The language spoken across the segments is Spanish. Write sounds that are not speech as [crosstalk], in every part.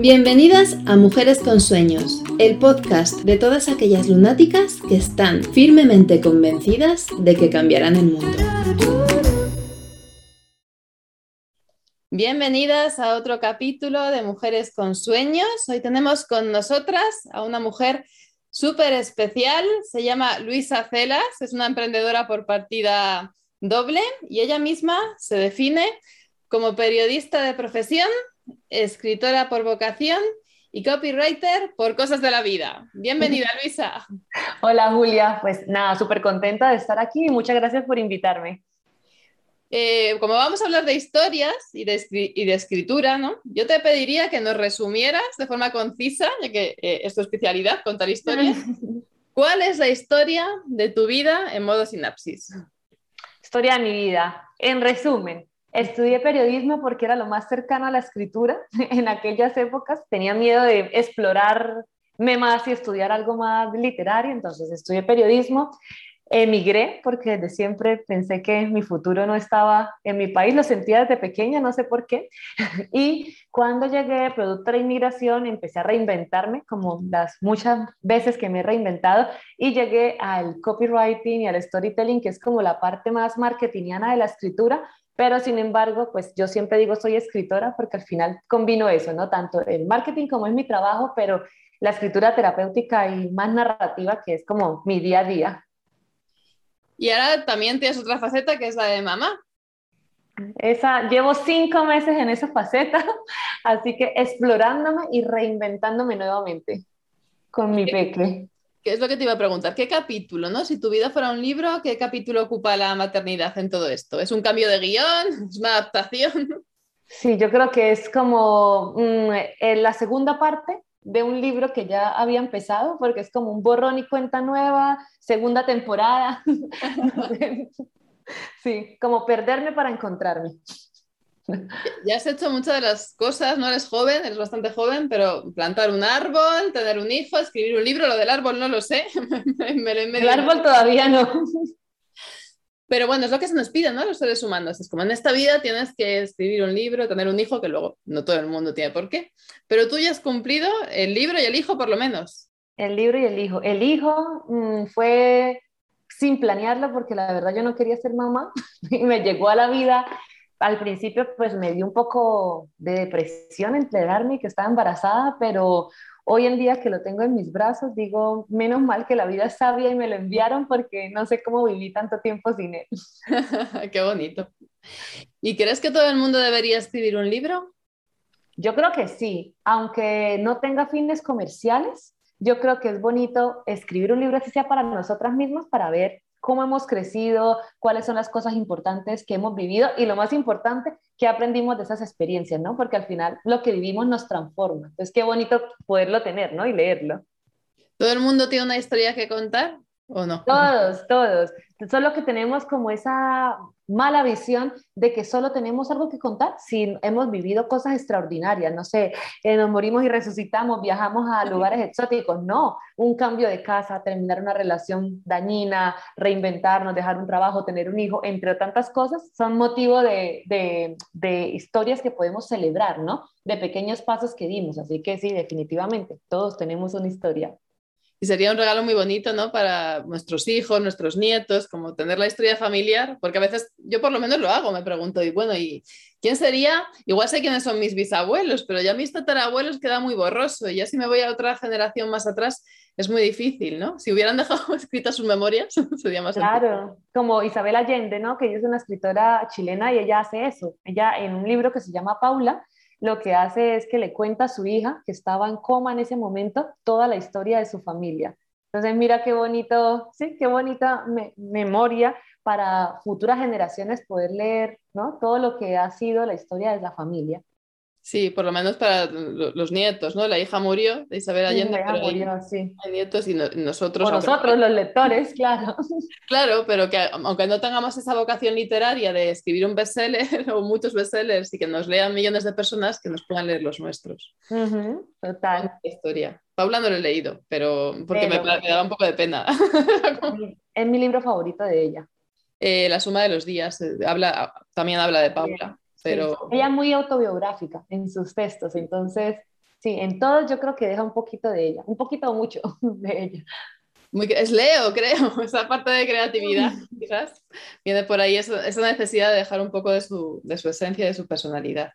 Bienvenidas a Mujeres con Sueños, el podcast de todas aquellas lunáticas que están firmemente convencidas de que cambiarán el mundo. Bienvenidas a otro capítulo de Mujeres con Sueños. Hoy tenemos con nosotras a una mujer súper especial, se llama Luisa Celas, es una emprendedora por partida doble y ella misma se define como periodista de profesión, escritora por vocación y copywriter por cosas de la vida. Bienvenida, [laughs] Luisa. Hola, Julia. Pues nada, súper contenta de estar aquí y muchas gracias por invitarme. Eh, como vamos a hablar de historias y de, escritura, ¿no? yo te pediría que nos resumieras de forma concisa, ya que eh, es tu especialidad, contar historias. [laughs] ¿Cuál es la historia de tu vida en modo sinapsis? Historia de mi vida. En resumen, Estudié periodismo porque era lo más cercano a la escritura [laughs] en aquellas épocas. Tenía miedo de explorarme más y estudiar algo más literario, entonces estudié periodismo. Emigré porque desde siempre pensé que mi futuro no estaba en mi país, lo sentía desde pequeña, no sé por qué. [laughs] Y cuando llegué, producto de inmigración, empecé a reinventarme, como las muchas veces que me he reinventado, y llegué al copywriting y al storytelling, que es como la parte más marketingiana de la escritura, pero sin embargo, pues yo siempre digo soy escritora porque al final combino eso, ¿no? Tanto el marketing como es mi trabajo, pero la escritura terapéutica y más narrativa que es como mi día a día. Y ahora también tienes otra faceta que es la de mamá. Esa, llevo cinco meses en esa faceta, [laughs] así que explorándome y reinventándome nuevamente con mi peque. ¿Qué es lo que te iba a preguntar? ¿Qué capítulo, no? Si tu vida fuera un libro, ¿qué capítulo ocupa la maternidad en todo esto? ¿Es un cambio de guion? ¿Es una adaptación? Sí, yo creo que es como mm, la segunda parte de un libro que ya había empezado, porque es como un borrón y cuenta nueva, segunda temporada. [laughs] sí, como perderme para encontrarme. Ya has hecho muchas de las cosas, no eres joven, eres bastante joven, pero plantar un árbol, tener un hijo, escribir un libro, lo del árbol no lo sé. [laughs] El árbol todavía no. Pero bueno, es lo que se nos pide, ¿no? Los seres humanos. Es como en esta vida tienes que escribir un libro, tener un hijo, que luego no todo el mundo tiene por qué. Pero tú ya has cumplido el libro y el hijo por lo menos. El libro y el hijo. El hijo mm, fue sin planearlo porque la verdad yo no quería ser mamá [laughs] y me llegó a la vida al principio pues me dio un poco de depresión enterarme que estaba embarazada, pero hoy en día que lo tengo en mis brazos, digo, menos mal que la vida es sabia y me lo enviaron porque no sé cómo viví tanto tiempo sin él. [laughs] Qué bonito. ¿Y crees que todo el mundo debería escribir un libro? Yo creo que sí, aunque no tenga fines comerciales, yo creo que es bonito escribir un libro así sea para nosotras mismas, para ver cómo hemos crecido, cuáles son las cosas importantes que hemos vivido y lo más importante, qué aprendimos de esas experiencias, ¿no? Porque al final lo que vivimos nos transforma. Entonces, qué bonito poderlo tener, ¿no? Y leerlo. ¿Todo el mundo tiene una historia que contar o no? Todos, todos. Solo que tenemos como esa mala visión de que solo tenemos algo que contar si hemos vivido cosas extraordinarias, no sé, eh, nos morimos y resucitamos, viajamos a lugares exóticos, no, un cambio de casa, terminar una relación dañina, reinventarnos, dejar un trabajo, tener un hijo, entre tantas cosas, son motivo de, de, de historias que podemos celebrar, ¿no? De pequeños pasos que dimos, así que sí, definitivamente, todos tenemos una historia. Y sería un regalo muy bonito, ¿no? Para nuestros hijos, nuestros nietos, como tener la historia familiar, porque a veces yo por lo menos lo hago, me pregunto, y bueno, ¿y quién sería? Igual sé quiénes son mis bisabuelos, pero ya mis tatarabuelos queda muy borroso, y ya si me voy a otra generación más atrás, es muy difícil, ¿no? Si hubieran [laughs] dejado escritas sus memorias, [laughs] sería más Claro, como Isabel Allende, ¿no? Que ella es una escritora chilena y ella hace eso. Ella en un libro que se llama Paula, lo que hace es que le cuenta a su hija, que estaba en coma en ese momento, toda la historia de su familia. Entonces, mira qué bonito, sí, qué bonita memoria para futuras generaciones poder leer ¿no? todo lo que ha sido la historia de la familia. Sí, por lo menos para los nietos, ¿no? La hija murió de Isabel Allende, sí, pero murió, sí. hay nietos y nosotros... nosotros, los lectores, [laughs] claro. Claro, pero que aunque no tengamos esa vocación literaria de escribir un bestseller [laughs] o muchos bestsellers y que nos lean millones de personas, que nos puedan leer los nuestros. total. historia. Paula no lo he leído, pero porque me, daba un poco de pena. [laughs] es mi libro favorito de ella. Eh, la suma de los días, eh, habla, también habla de Paula. Pero... Ella es muy autobiográfica en sus textos, entonces Sí, en todo yo creo que deja un poquito de ella, un poquito o mucho [laughs] de ella. Muy, es Leo, creo, [laughs] esa parte de creatividad, [laughs] quizás, viene por ahí esa, necesidad de dejar un poco de su, de su esencia, de su personalidad.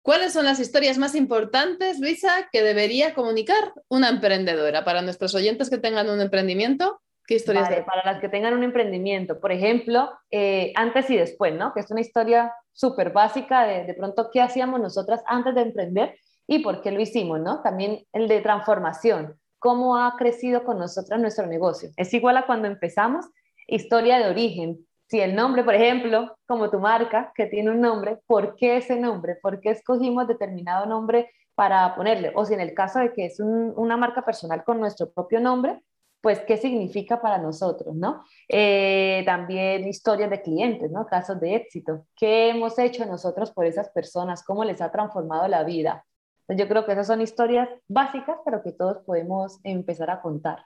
¿Cuáles son las historias más importantes, Luisa, que debería comunicar una emprendedora para nuestros oyentes que tengan un emprendimiento? ¿Qué historias? para las que tengan un emprendimiento, por ejemplo, eh, antes y después, ¿no? Que es una historia súper básica de, de pronto qué hacíamos nosotras antes de emprender y por qué lo hicimos, ¿no? También el de transformación, cómo ha crecido con nosotras nuestro negocio. Es igual a cuando empezamos, historia de origen. Si el nombre, por ejemplo, como tu marca, que tiene un nombre, ¿por qué ese nombre? ¿Por qué escogimos determinado nombre para ponerle? O si en el caso de que es una marca personal con nuestro propio nombre, pues qué significa para nosotros, ¿no? Eh, también historias de clientes, ¿no? Casos de éxito. ¿Qué hemos hecho nosotros por esas personas? ¿Cómo les ha transformado la vida? Yo creo que esas son historias básicas, pero que todos podemos empezar a contar.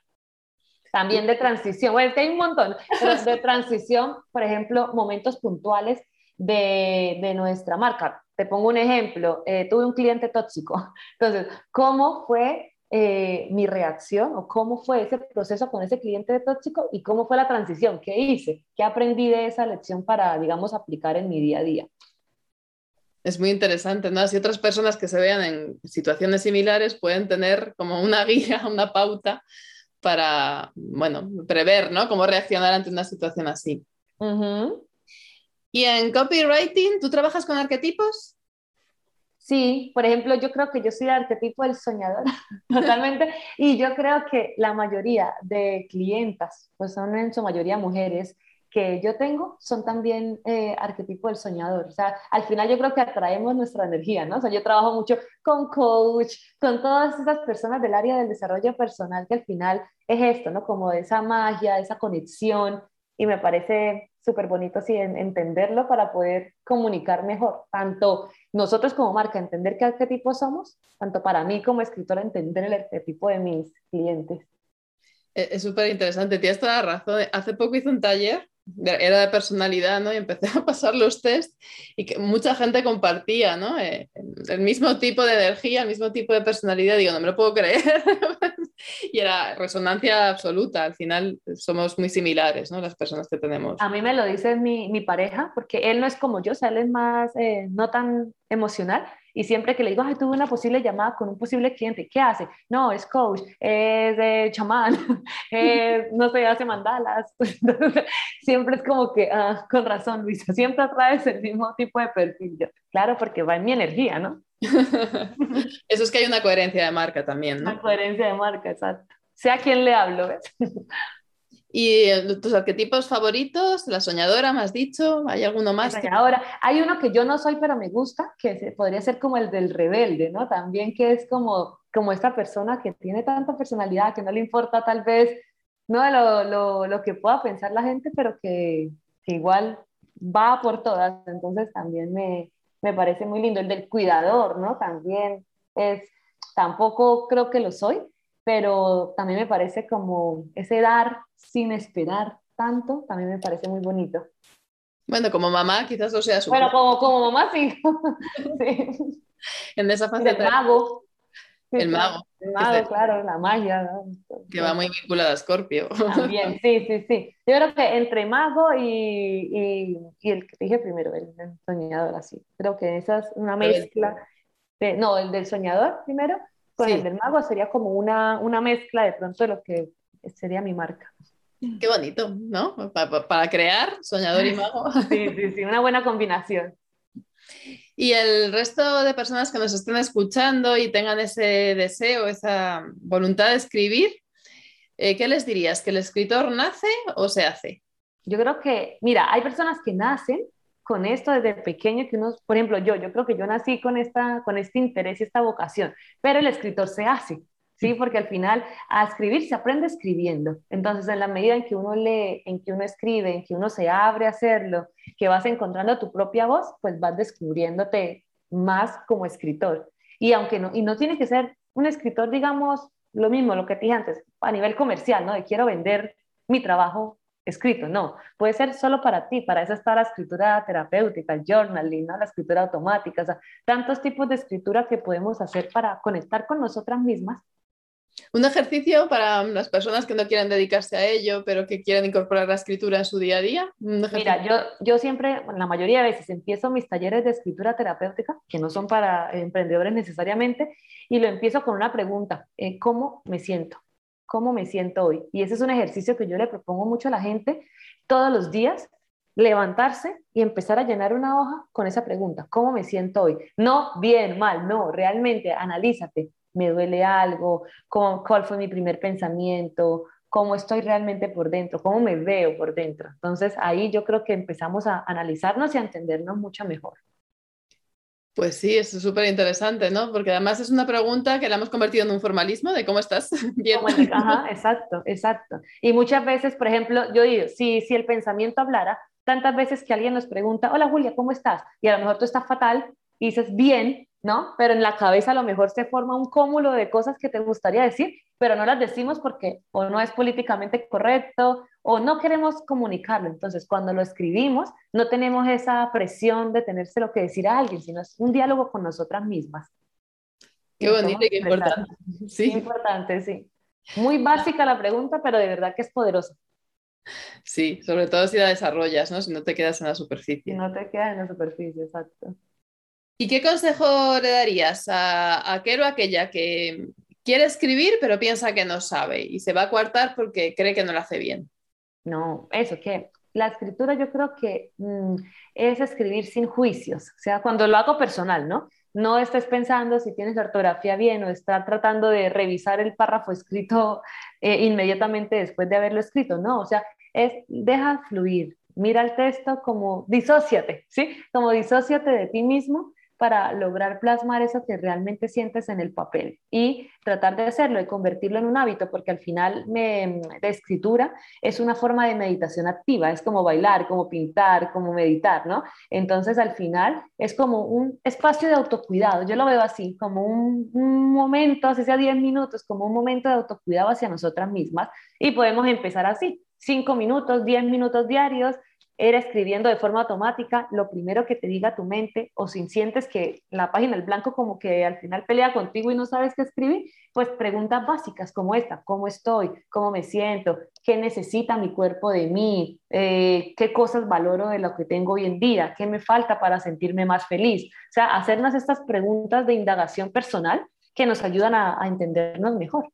También de transición, bueno, es que hay un montón, pero de [laughs] transición, por ejemplo, momentos puntuales de, de nuestra marca. Te pongo un ejemplo, eh, tuve un cliente tóxico, [laughs] entonces, ¿cómo fue eh, mi reacción o cómo fue ese proceso con ese cliente tóxico y cómo fue la transición? ¿Qué hice? ¿Qué aprendí de esa lección para, digamos, aplicar en mi día a día? es muy interesante, ¿no? Si otras personas que se vean en situaciones similares pueden tener como una [laughs] guía, una pauta para, bueno, prever, ¿no? Cómo reaccionar ante una situación así. Y en copywriting, ¿tú trabajas con arquetipos? Sí, por ejemplo, yo creo que yo soy el arquetipo del soñador, [laughs] totalmente, y yo creo que la mayoría de clientas, pues son en su mayoría mujeres, que yo tengo son también eh, arquetipo del soñador. O sea, al final yo creo que atraemos nuestra energía, ¿no? O sea, yo trabajo mucho con coach, con todas esas personas del área del desarrollo personal que al final es esto, ¿no? Como esa magia, esa conexión y me parece súper bonito sí, entenderlo para poder comunicar mejor, tanto nosotros como marca, entender qué arquetipo somos, tanto para mí como escritora, entender el arquetipo de mis clientes. E, es súper interesante, tienes toda la razón. Hace poco hice un taller era de personalidad, ¿no? Y empecé [laughs] a pasar los test y que mucha gente compartía, ¿no? Eh, el mismo tipo de energía, el mismo tipo de personalidad. Digo, no me lo puedo creer. [laughs] [laughs] y era resonancia absoluta. Al final somos muy similares, ¿no? Las personas que tenemos. A mí me lo dice mi, mi pareja, porque él no es como yo, o sea, él es más, eh, no tan emocional y siempre que le digo, ay, tuve una posible llamada con un posible cliente, ¿qué hace? No, es coach, es de chamán, [laughs] no sé, hace mandalas. [laughs] siempre es como que, ah, con razón, Luisa, siempre atraes el mismo tipo de perfil. claro, porque va en mi energía, ¿no? [laughs] Eso es que hay una coherencia de marca también, ¿no? Una coherencia de marca, exacto. Sea a quien le hablo, ¿ves? [laughs] ¿Y tus arquetipos favoritos? La soñadora, me has dicho. ¿Hay alguno más? La soñadora. Hay uno que yo no soy, pero me gusta, que podría ser como el del rebelde, ¿no? También que es como, como esta persona que tiene tanta personalidad, que no le importa tal vez no lo, lo, lo que pueda pensar la gente, pero que, que, igual va por todas. Entonces también me, me parece muy lindo. El del cuidador, ¿no? También es, tampoco creo que lo soy, pero también me parece como ese dar sin esperar tanto, también me parece muy bonito. Bueno, como mamá quizás lo sea su Bueno, como, como mamá sí. [laughs] sí. En esa fase. El mago. El mago. El mago, claro, la magia. Que va muy vinculada a Scorpio. También, [laughs] sí, sí, sí. Yo creo que entre mago y, y, y el que dije primero, el, soñador, así. Creo que esa es una mezcla. De, no, el del soñador primero con el del mago sería como una, una mezcla de pronto de lo que sería mi marca. Qué bonito, ¿no? Para, para crear, soñador y [laughs] mago. Sí, sí, sí, una buena combinación. Y el resto de personas que nos estén escuchando y tengan ese deseo, esa voluntad de escribir, eh, ¿qué les dirías? ¿Que el escritor nace o se hace? Yo creo que, mira, hay personas que nacen con esto desde pequeño que uno, por ejemplo, yo, yo creo que yo nací con, esta, con este interés y esta vocación, pero el escritor se hace, ¿sí? Porque al final a escribir se aprende escribiendo. Entonces, en la medida en que uno lee, en que uno escribe, en que uno se abre a hacerlo, que vas encontrando tu propia voz, pues vas descubriéndote más como escritor. Y aunque no, y no tiene que ser un escritor, digamos, lo mismo, lo que te dije antes, a nivel comercial, ¿no? De quiero vender mi trabajo escrito, no, puede ser solo para ti, para eso está la escritura terapéutica, el journaling, la escritura automática, o sea, tantos tipos de escritura que podemos hacer para conectar con nosotras mismas un ejercicio para las personas que no quieren dedicarse a ello, pero que quieren incorporar la escritura en su día a día. Mira, yo, yo siempre, la mayoría de veces, empiezo mis talleres de escritura terapéutica, que no son para emprendedores necesariamente, y lo empiezo con una pregunta, eh, ¿cómo me siento? ¿Cómo me siento hoy? Y ese es un ejercicio que yo le propongo mucho a la gente todos los días, levantarse y empezar a llenar una hoja con esa pregunta, ¿cómo me siento hoy? No bien, mal, no, realmente analízate, me duele algo, cuál fue mi primer pensamiento, cómo estoy realmente por dentro, cómo me veo por dentro. Entonces ahí yo creo que empezamos a analizarnos y a entendernos mucho mejor. Pues sí, es súper interesante, ¿no? Porque además es una pregunta que la hemos convertido en un formalismo de cómo estás. [laughs] Bien. Ajá, exacto, exacto. Y muchas veces, por ejemplo, yo digo, si, si el pensamiento hablara, tantas veces que alguien nos pregunta, hola Julia, ¿cómo estás? Y a lo mejor tú estás fatal y dices, bien, ¿no? Pero en la cabeza a lo mejor se forma un cúmulo de cosas que te gustaría decir, pero no las decimos porque o no es políticamente correcto o no queremos comunicarlo. Entonces, cuando lo escribimos, no tenemos esa presión de tenerse lo que decir a alguien, sino es un diálogo con nosotras mismas. Qué bonito y qué importante. Sí. importante, sí. Muy básica la pregunta, pero de verdad que es poderosa. Sí, sobre todo si la desarrollas, ¿no? Si no te quedas en la superficie. No te quedas en la superficie, exacto. ¿Y qué consejo le darías a, aquel o aquella que quiere escribir pero piensa que no sabe y se va a coartar porque cree que no lo hace bien? No, eso, que la escritura yo creo que mm, es escribir sin juicios, o sea, cuando lo hago personal, ¿no? No estés pensando si tienes la ortografía bien o estar tratando de revisar el párrafo escrito eh, inmediatamente después de haberlo escrito, no, o sea, es deja fluir, mira el texto como disóciate, ¿sí? Como disóciate de ti mismo para lograr plasmar eso que realmente sientes en el papel y tratar de hacerlo y convertirlo en un hábito, porque al final me, escritura es una forma de meditación activa, es como bailar, como pintar, como meditar, ¿no? Entonces al final es como un espacio de autocuidado, yo lo veo así, como un, un momento, así sea 10 minutos, como un momento de autocuidado hacia nosotras mismas y podemos empezar así, 5 minutos, 10 minutos diarios, era escribiendo de forma automática lo primero que te diga tu mente o si sientes que la página el blanco como que al final pelea contigo y no sabes qué escribir, pues preguntas básicas como esta, ¿cómo estoy? ¿Cómo me siento? ¿Qué necesita mi cuerpo de mí? Eh, ¿Qué cosas valoro de lo que tengo hoy en día? ¿Qué me falta para sentirme más feliz? O sea, hacernos estas preguntas de indagación personal que nos ayudan a, a entendernos mejor.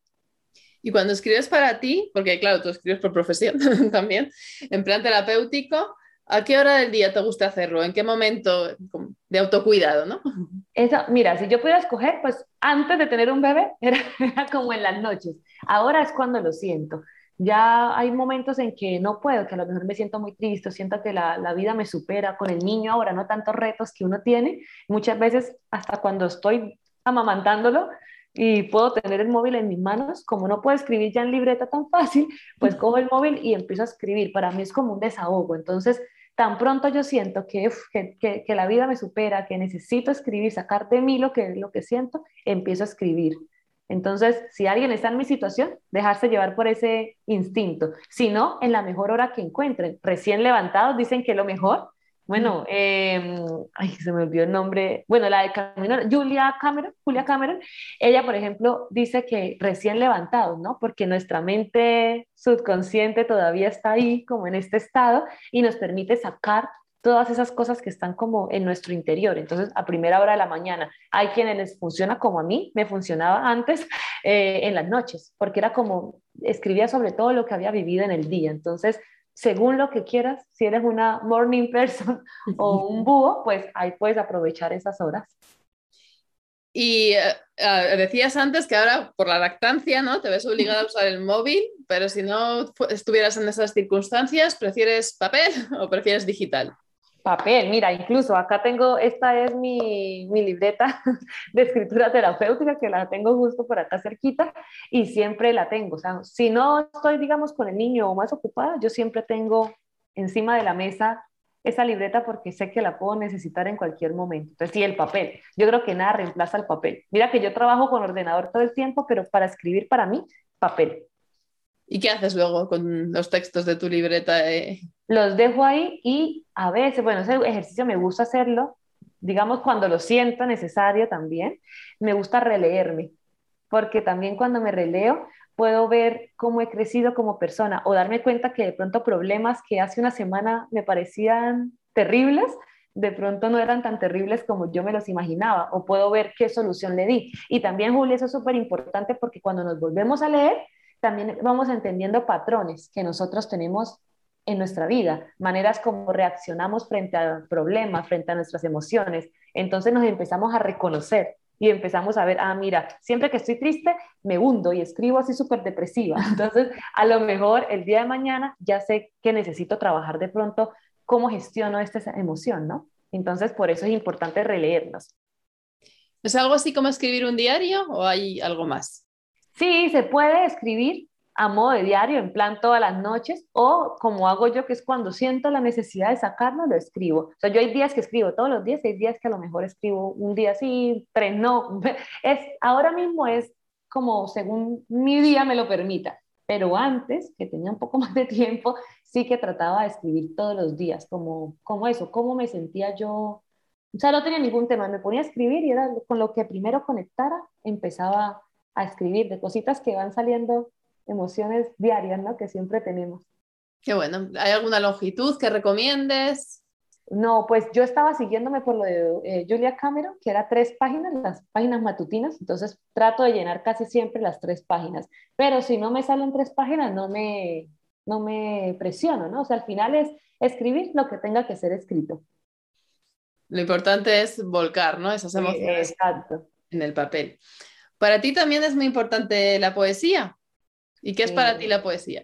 Y cuando escribes para ti, porque claro, tú escribes por profesión [laughs] también, en plan terapéutico, ¿a qué hora del día te gusta hacerlo? ¿En qué momento de autocuidado, no? Eso, mira, si yo pudiera escoger, pues antes de tener un bebé [laughs] era, como en las noches. Ahora es cuando lo siento. Ya hay momentos en que no puedo, que a lo mejor me siento muy triste, siento que la, la vida me supera con el niño ahora, no tantos retos que uno tiene. Muchas veces, hasta cuando estoy amamantándolo, y puedo tener el móvil en mis manos, como no puedo escribir ya en libreta tan fácil, pues cojo el móvil y empiezo a escribir. Para mí es como un desahogo. Entonces, tan pronto yo siento que, que, que, la vida me supera, que necesito escribir, sacar de mí lo que, lo que siento, empiezo a escribir. Entonces, si alguien está en mi situación, dejarse llevar por ese instinto. Si no, en la mejor hora que encuentren. Recién levantados dicen que lo mejor bueno, em, ay, se me olvidó el nombre. Bueno, la de Camino, Julia Cameron, Julia Cameron, ella, por ejemplo, dice que recién levantados, ¿no? Porque nuestra mente subconsciente todavía está ahí, como en este estado, y nos permite sacar todas esas cosas que están como en nuestro interior. Entonces, a primera hora de la mañana, hay quienes les funciona como a mí, me funcionaba antes eh, en las noches, porque era como, escribía sobre todo lo que había vivido en el día. Entonces, según lo que quieras, si eres una morning person [laughs] o un búho, pues ahí puedes aprovechar esas horas. Y eh, eh, decías antes que ahora por la lactancia, ¿no? Te ves obligada a usar el móvil, pero si no estuvieras en esas circunstancias, ¿prefieres papel [laughs] o prefieres digital? Papel. Mira, incluso acá tengo, esta es mi, mi, libreta [laughs] de escritura terapéutica, que la tengo justo por acá cerquita y siempre la tengo. O sea, si no estoy, digamos, con el niño o más ocupada, yo siempre tengo encima de la mesa esa libreta porque sé que la puedo necesitar en cualquier momento. Entonces, sí, el papel. Yo creo que nada reemplaza el papel. Mira que yo trabajo con ordenador todo el tiempo, pero para escribir para mí, papel. ¿Y qué haces luego con los textos de tu libreta? Eh? Los dejo ahí y a veces, bueno, ese ejercicio me gusta hacerlo, digamos cuando lo siento necesario también, me gusta releerme, porque también cuando me releo puedo ver cómo he crecido como persona o darme cuenta que de pronto problemas que hace una semana me parecían terribles, de pronto no eran tan terribles como yo me los imaginaba, o puedo ver qué solución le di. Y también, Julia, eso es súper importante porque cuando nos volvemos a leer, también vamos entendiendo patrones que nosotros tenemos en nuestra vida, maneras como reaccionamos frente a problemas, frente a nuestras emociones. Entonces nos empezamos a reconocer y empezamos a ver, ah, mira, siempre que estoy triste, me hundo y escribo así súper depresiva. [laughs] Entonces, a lo mejor el día de mañana ya sé que necesito trabajar de pronto cómo gestiono esta emoción, ¿no? Entonces, por eso es importante releernos. ¿Es algo así como escribir un diario o hay algo más? Sí, se puede escribir a modo de diario, en plan todas las noches, o como hago yo, que es cuando siento la necesidad de sacarlo, lo escribo. O sea, yo hay días que escribo todos los días, hay días que a lo mejor escribo un día sí, tres no. [laughs] Es, ahora mismo es como según mi día me lo permita. Pero antes, que tenía un poco [laughs] más de tiempo, sí que trataba de escribir todos los días, como, como eso, cómo me sentía yo. O sea, no tenía ningún tema, me ponía a escribir y era con lo que primero conectara, empezaba a escribir de cositas que van saliendo, emociones diarias, ¿no? Que siempre tenemos. Qué bueno. ¿Hay alguna longitud que recomiendes? No, pues yo estaba siguiéndome por lo de eh, Julia Cameron, que era tres páginas, las páginas matutinas, entonces trato de llenar casi siempre las tres páginas, pero si no me salen tres páginas, no me, no me presiono, ¿no? O sea, al final es escribir lo que tenga que ser escrito. Lo importante es volcar, ¿no? Esas emociones en el papel. Para ti también es muy importante la poesía. ¿Y qué es para ti la poesía?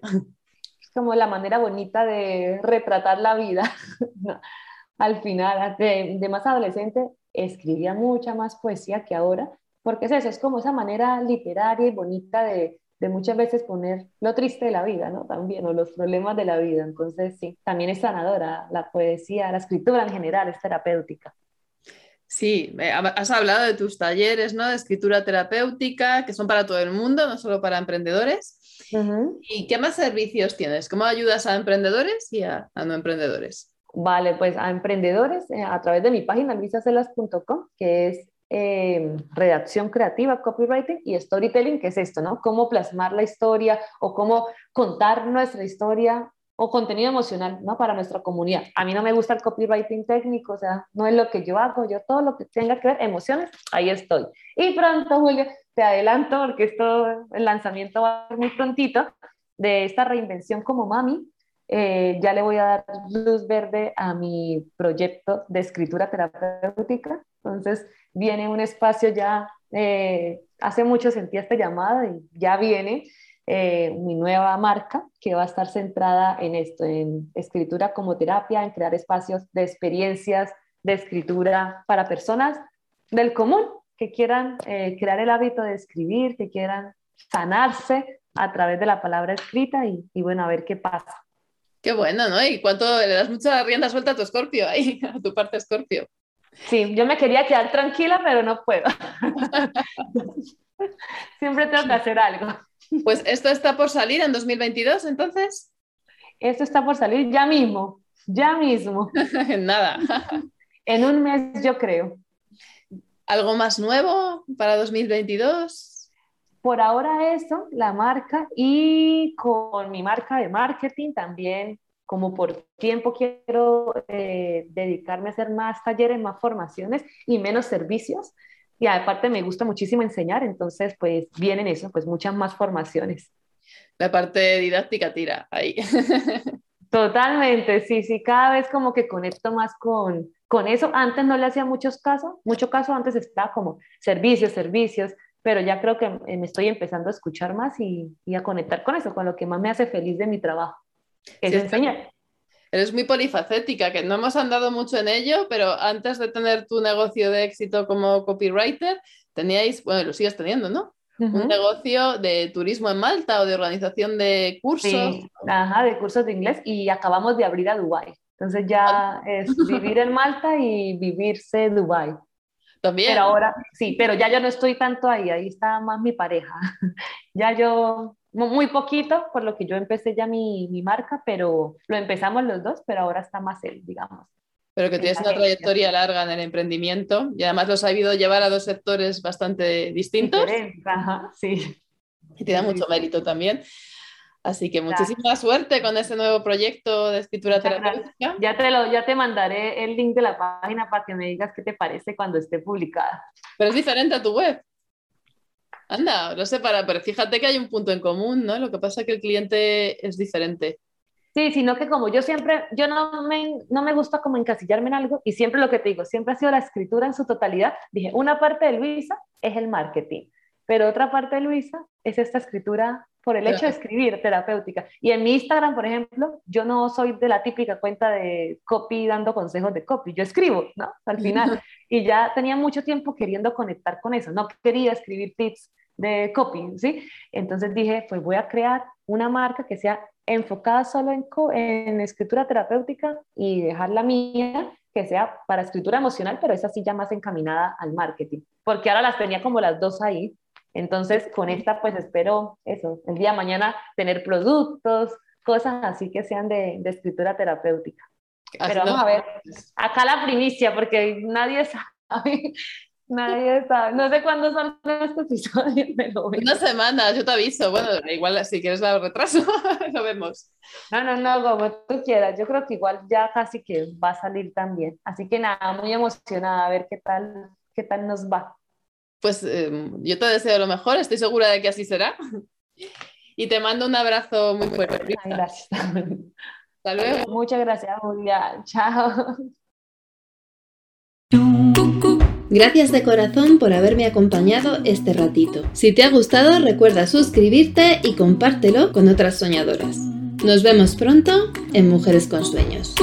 Es como la manera bonita de retratar la vida. [laughs] Al final, de, más adolescente, escribía mucha más poesía que ahora, porque es eso, es como esa manera literaria y bonita de, de muchas veces poner lo triste de la vida, ¿no? También, o los problemas de la vida. Entonces, sí, también es sanadora la poesía, la escritura en general es terapéutica. Sí, has hablado de tus talleres ¿no? de escritura terapéutica, que son para todo el mundo, no solo para emprendedores. ¿Y qué más servicios tienes? ¿Cómo ayudas a emprendedores y a, no emprendedores? Vale, pues a emprendedores eh, a través de mi página luisacelas.com, que es eh, redacción creativa, copywriting y storytelling, que es esto, ¿no? Cómo plasmar la historia o cómo contar nuestra historia o contenido emocional, ¿no? Para nuestra comunidad. A mí no me gusta el copywriting técnico, o sea, no es lo que yo hago, yo todo lo que tenga que ver emociones, ahí estoy. Y pronto, Julio, te adelanto, porque esto, el lanzamiento va muy prontito, de esta reinvención como mami, eh, ya le voy a dar luz verde a mi proyecto de escritura terapéutica. Entonces, viene un espacio ya, eh, hace mucho sentí esta llamada y ya viene eh, mi nueva marca que va a estar centrada en esto, en escritura como terapia, en crear espacios de experiencias de escritura para personas del común que quieran eh, crear el hábito de escribir, que quieran sanarse a través de la palabra escrita y, y, bueno, a ver qué pasa. Qué bueno, ¿no? Y cuánto le das mucha rienda suelta a tu escorpio ahí, [laughs] a tu parte escorpio. Sí, yo me quería quedar tranquila, pero no puedo. [laughs] Siempre tengo que hacer algo. Pues esto está por salir en 2022, entonces. Esto está por salir ya mismo, ya mismo. En [laughs] Nada. En un mes, yo creo. ¿Algo más nuevo para 2022? Por ahora eso, la marca y con mi marca de marketing también, como por tiempo quiero eh, dedicarme a hacer más talleres, más formaciones y menos servicios. Y aparte me gusta muchísimo enseñar, entonces pues vienen eso, pues muchas más formaciones. La parte didáctica tira ahí. [laughs] Totalmente, sí, sí, cada vez como que conecto más con, con eso. Antes no le hacía muchos casos, mucho caso, antes estaba como servicios, servicios, pero ya creo que me estoy empezando a escuchar más y, y a conectar con eso, con lo que más me hace feliz de mi trabajo, es enseñar. Eres muy polifacética, que no hemos andado mucho en ello, pero antes de tener tu negocio de éxito como copywriter, teníais, bueno, lo sigues teniendo, ¿no? Un negocio de turismo en Malta o de organización de cursos. Sí, ajá, de cursos de inglés y acabamos de abrir a Dubai. Entonces ya es vivir en Malta y vivirse Dubai. También. Pero ahora, sí, pero ya yo no estoy tanto ahí, ahí está más mi pareja. [laughs] ya yo muy poquito, por lo que yo empecé ya mi, mi marca, pero lo empezamos los dos, pero ahora está más él, digamos. Pero que tienes una trayectoria larga en el emprendimiento y además lo has sabido llevar a dos sectores bastante distintos. Ajá, sí. Y te da mucho mérito también. Así que muchísima suerte con ese nuevo proyecto de escritura terapéutica. Ya te, lo, ya te mandaré el link de la página para que me digas qué te parece cuando esté publicada. Pero es diferente a tu web. Anda, lo sé, para, pero fíjate que hay un punto en común, ¿no? Lo que pasa es que el cliente es diferente. Sí, sino que como yo siempre, yo no me, no me gusta como encasillarme en algo y siempre lo que te digo, siempre ha sido la escritura en su totalidad. Dije, una parte de Luisa es el marketing, pero otra parte de Luisa es esta escritura por el hecho de escribir terapéutica. Y en mi Instagram, por ejemplo, yo no soy de la típica cuenta de copy dando consejos de copy, yo escribo, ¿no? Al final. Y ya tenía mucho tiempo queriendo conectar con eso, no quería escribir tips de copy, ¿sí? Entonces dije, pues voy a crear una marca que sea enfocada solo en, en escritura terapéutica y dejar la mía que sea para escritura emocional, pero esa sí ya más encaminada al marketing, porque ahora las tenía como las dos ahí. Entonces, con esta, pues espero eso, el día de mañana tener productos, cosas así que sean de, de escritura terapéutica. Pero vamos a ver, acá la primicia, porque nadie [laughs] sabe Nadie sabe. No sé cuándo son estos episodios, [laughs] pero... Una semana, yo te aviso. Bueno, igual si quieres dar retraso, [laughs] lo vemos. No, no, no, como tú quieras. Yo creo que igual ya casi que va a salir también. Así que nada, muy emocionada a ver qué tal, qué tal nos va. Pues em, yo te deseo lo mejor, estoy segura de que así será. Y te mando un abrazo muy fuerte. gracias. Hasta luego. Muchas gracias, Julia. Chao. Gracias de corazón por haberme acompañado este ratito. Si te ha gustado, recuerda suscribirte y compártelo con otras soñadoras. Nos vemos pronto en Mujeres con Sueños.